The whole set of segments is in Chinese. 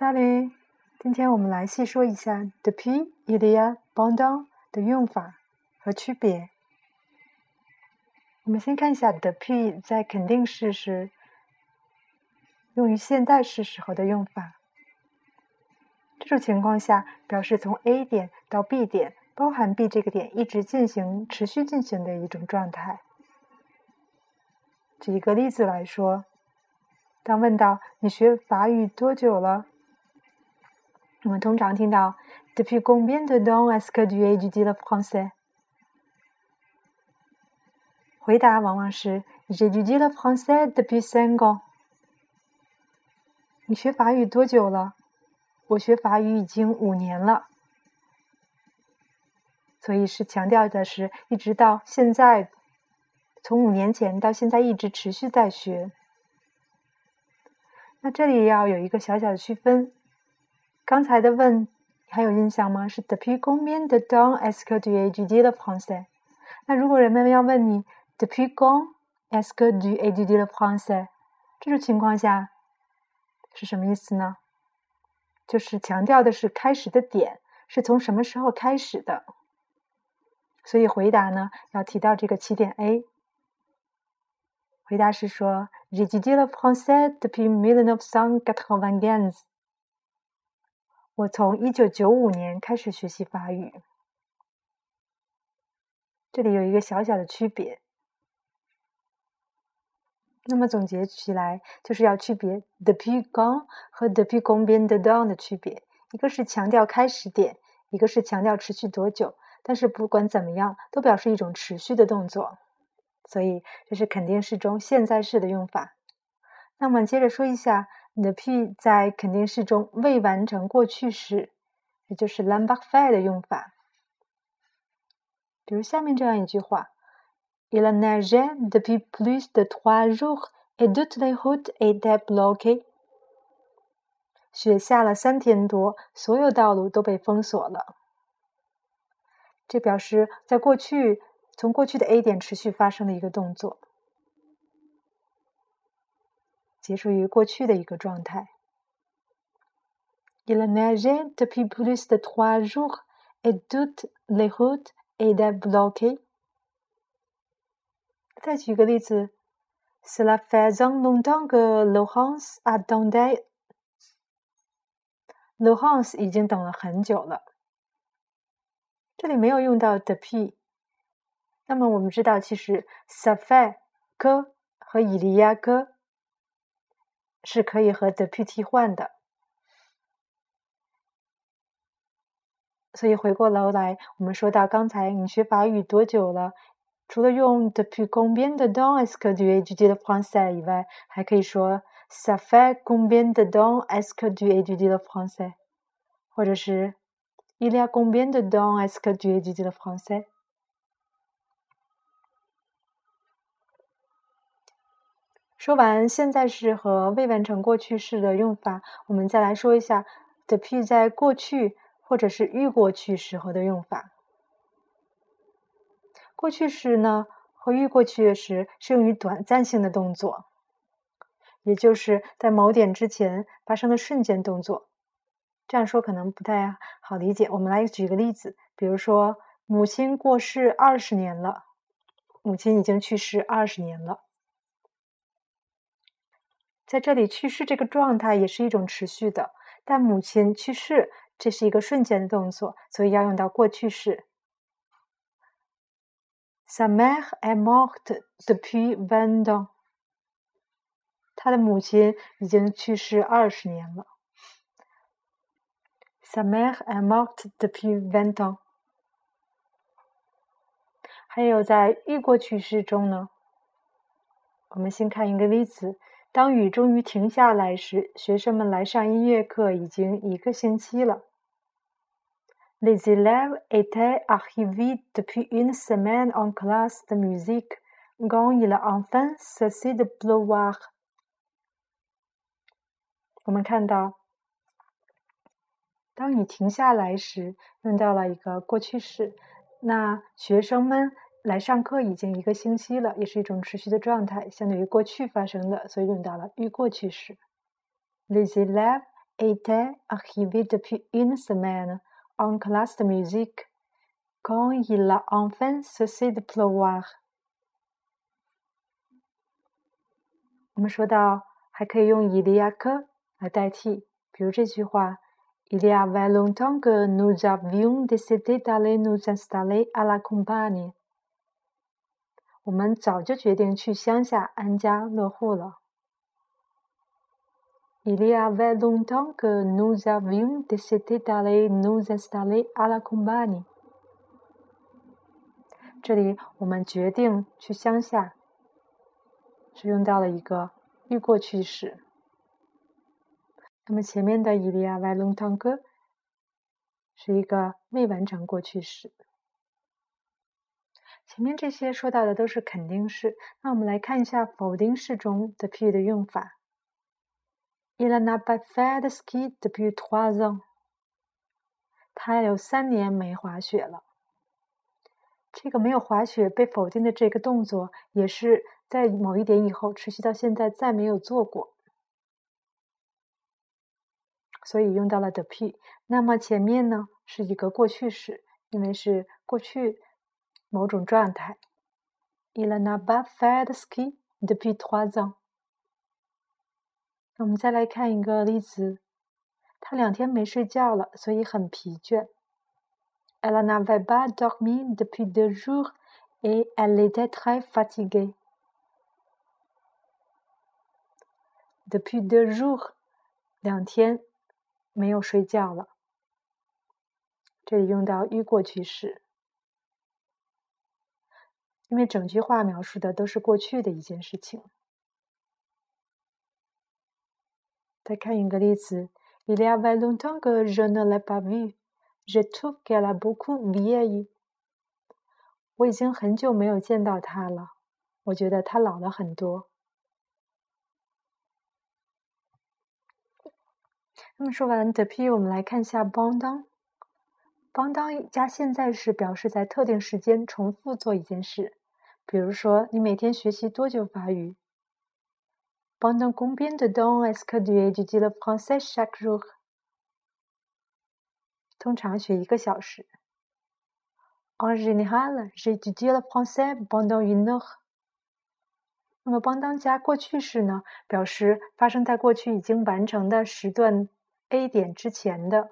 Salut，今天我们来细说一下 depuis、il y a、pendant 的用法和区别。我们先看一下 depuis 在肯定式时用于现在式时候的用法。这种情况下，表示从 A 点到 B 点，包含 B 这个点一直进行、持续进行的一种状态。举一个例子来说，当问到“你学法语多久了”，我们通常听到 “Depuis combien de temps est-ce que tu étudies le français？” 回答往往是 “J'étudie le français depuis cinq ans。”你学法语多久了？我学法语已经五年了。所以是强调的是一直到现在，从五年前到现在一直持续在学。那这里要有一个小小的区分。刚才的问还有印象吗？是 depuis combien de temps est-ce que tu étudies le français？那如果人们要问你 depuis quand est-ce que tu étudies le français？这种情况下是什么意思呢？就是强调的是开始的点是从什么时候开始的。所以回答呢要提到这个起点 A。回答是说 j'étudie le français depuis mille neuf cent quatre-vingt-quinze。我从一九九五年开始学习法语，这里有一个小小的区别。那么总结起来，就是要区别 depuis quand 和 depuis combien de temps 的区别。一个是强调开始点，一个是强调持续多久。但是不管怎么样，都表示一种持续的动作。所以这是肯定式中现在式的用法。那么接着说一下。The p 在肯定式中未完成过去式，也就是 l'imparfait 的用法。比如下面这样一句话：Il a neigé depuis plus de trois jours et toutes les routes étaient bloquées。雪下了三天多，所有道路都被封锁了。这表示在过去，从过去的 A 点持续发生的一个动作。结束于过去的一个状态。Il a neigé depuis plus de trois jours et toutes les routes étaient bloquées。再举个例子，Cela faisait longtemps que Laurence attendait。Laurence 已经等了很久了。这里没有用到 depuis。那么我们知道，其实 ça fait que 和 Ilyas。是可以和 the p 替换的，所以回过头来，我们说到刚才你学法语多久了？除了用 the p combien de temps est-ce que tu étudies le français 以外，还可以说 ça fait combien de temps est-ce que tu étudies le français，或者是 il y a combien de temps est-ce que tu étudies le français。说完现在式和未完成过去式的用法，我们再来说一下 the p 在过去或者是预过去时候的用法。过去时呢和预过去时是用于短暂性的动作，也就是在某点之前发生的瞬间动作。这样说可能不太好理解，我们来举个例子，比如说母亲过世二十年了，母亲已经去世二十年了。在这里，去世这个状态也是一种持续的，但母亲去世，这是一个瞬间的动作，所以要用到过去式。Sa mère est morte depuis vingt ans。他的母亲已经去世二十年了。Sa mère est morte depuis vingt ans。还有在预过去式中呢，我们先看一个例子。当雨终于停下来时，学生们来上音乐课已经一个星期了。Les élèves étaient arrivés depuis une semaine en classe de musique quand il a enfin cessé de pleuvoir。我们看到，当你停下来时，用到了一个过去式。那学生们。来上课已经一个星期了，也是一种持续的状态，相对于过去发生的，所以用到了预过去式。Les élèves était arrivé depuis une semaine en classe de musique quand il a enfin cessé de pleuvoir。我们说到还可以用 il y a que 来代替，比如这句话：Il y avait longtemps que nous avions décidé d'aller nous installer à la campagne。我们早就决定去乡下安家落户了。Il y avait longtemps que nous avions décidé d'aller nous installer à la campagne。这里我们决定去乡下，是用到了一个预过去式。那么前面的 il y avait longtemps que 是一个未完成过去式。前面这些说到的都是肯定式，那我们来看一下否定式中的 p 的用法。Il n'a pas fait de ski depuis trois ans。他有三年没滑雪了。这个没有滑雪被否定的这个动作，也是在某一点以后持续到现在再没有做过，所以用到了 dupu。那么前面呢是一个过去式，因为是过去。某种状态。Il n'a pas fait de ski depuis trois ans。那我们再来看一个例子，他两天没睡觉了，所以很疲倦。Elle n'avait pas dormi depuis deux jours et elle était très fatiguée. Depuis deux jours，两天没有睡觉了。这里用到预过去式。因为整句话描述的都是过去的一件事情。再看一个例子：Il y a longtemps que je ne l'ai pas vu，Je trouve qu'elle a beaucoup vieilli. 我已经很久没有见到她了，我觉得她老了很多。那么说完 depuis，我们来看一下 pendant。pendant 加现在时表示在特定时间重复做一件事。比如说，你每天学习多久法语？Pendant combien de temps est-ce que tu étudies le français chaque jour？通常学一个小时。En général, j'étudie le français pendant une heure。那么，帮当加过去式呢，表示发生在过去已经完成的时段 A 点之前的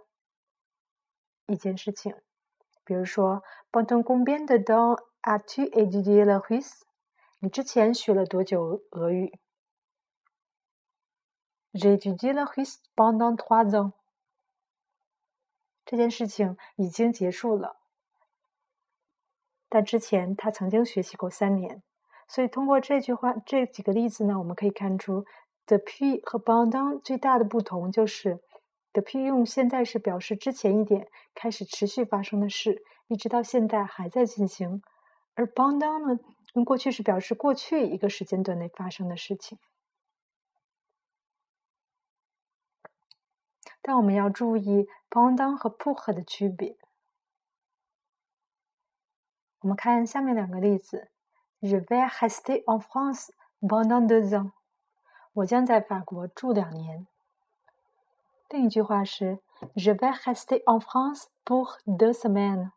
一件事情。比如说，Pendant combien de temps As-tu étudié le russe？你之前学了多久俄语？J'ai étudié le russe pendant trois ans。这件事情已经结束了，但之前他曾经学习过三年。所以通过这句话这几个例子呢，我们可以看出，depuis 和 pendant 最大的不同就是 the p 用现在时表示之前一点开始持续发生的事，一直到现在还在进行。而 pendant 呢，用过去式表示过去一个时间段内发生的事情。但我们要注意 pendant 和 pour 的区别。我们看下面两个例子：Je vais rester en France pendant deux ans。我将在法国住两年。另一句话是：Je vais rester en France pour deux semaines。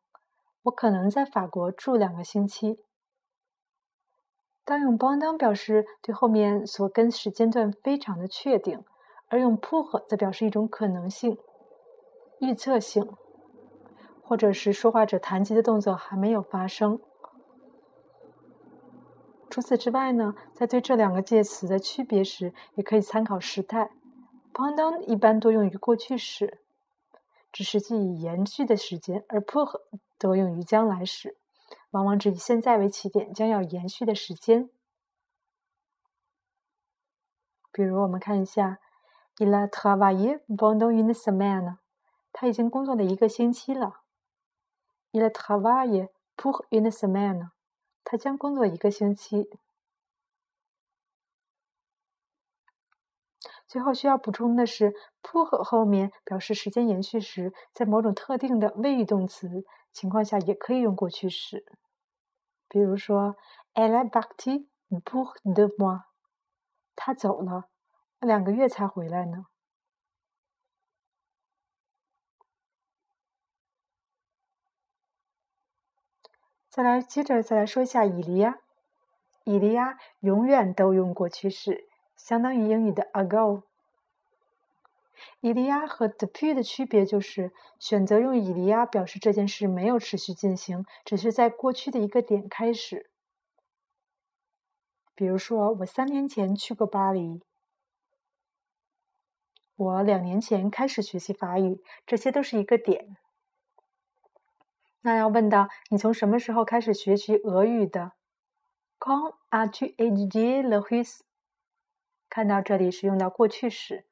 我可能在法国住两个星期。当用 pendant 表示对后面所跟时间段非常的确定，而用 pour 则表示一种可能性、预测性，或者是说话者谈及的动作还没有发生。除此之外呢，在对这两个介词的区别时，也可以参考时态。，“pondon” 一般多用于过去时，指实际已延续的时间，而 pour 多用于将来时，往往指以现在为起点将要延续的时间。比如，我们看一下，Il a travaillé pendant une semaine。他已经工作了一个星期了。Il a travaillé pour une semaine。他将工作一个星期。最后需要补充的是，pour 后面表示时间延续时，在某种特定的谓语动词情况下也可以用过去式。比如说 elebert bourgeois 他走了两个月才回来呢。再来接着再来说一下伊利亚。伊利亚永远都用过去式相当于英语的 ago 以利亚和 d e p u 的区别就是，选择用以利亚表示这件事没有持续进行，只是在过去的一个点开始。比如说，我三年前去过巴黎，我两年前开始学习法语，这些都是一个点。那要问到你从什么时候开始学习俄语的？Quand as-tu étudié le russe？看到这里是用到过去时，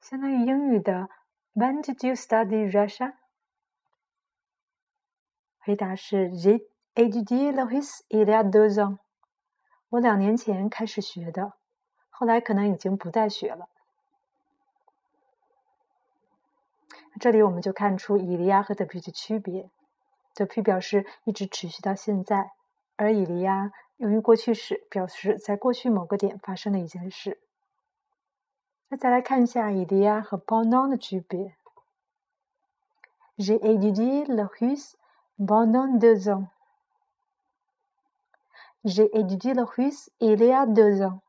相当于英语的 When did you study Russia？回答是 J'ai étudié le russe il y a deux ans。我两年前开始学的，后来可能已经不再学了。这里我们就看出以利亚和德皮的区别。德皮表示一直持续到现在，而以利亚用于过去式，表示在过去某个点发生的一件事。那再来看一下以利亚和 pendant 的区别。J'ai étudié le russe pendant deux ans. J'ai étudié le russe il y a deux ans.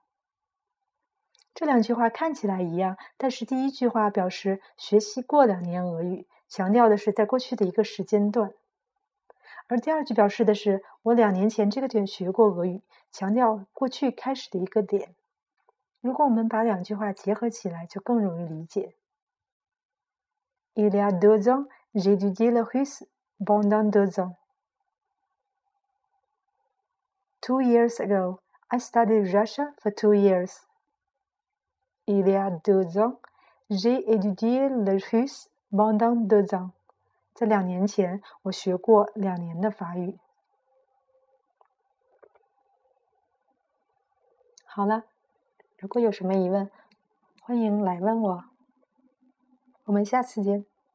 这两句话看起来一样，但是第一句话表示学习过两年俄语，强调的是在过去的一个时间段；而第二句表示的是我两年前这个点学过俄语，强调过去开始的一个点。如果我们把两句话结合起来，就更容易理解。Il y a deux ans, j'ai étudié le russe pendant deux ans. Two years ago, I studied Russia for two years. Il y a deux ans, j'ai étudié le russe pendant deux ans. 在两年前，我学过两年的法语。好了，如果有什么疑问，欢迎来问我。我们下次见。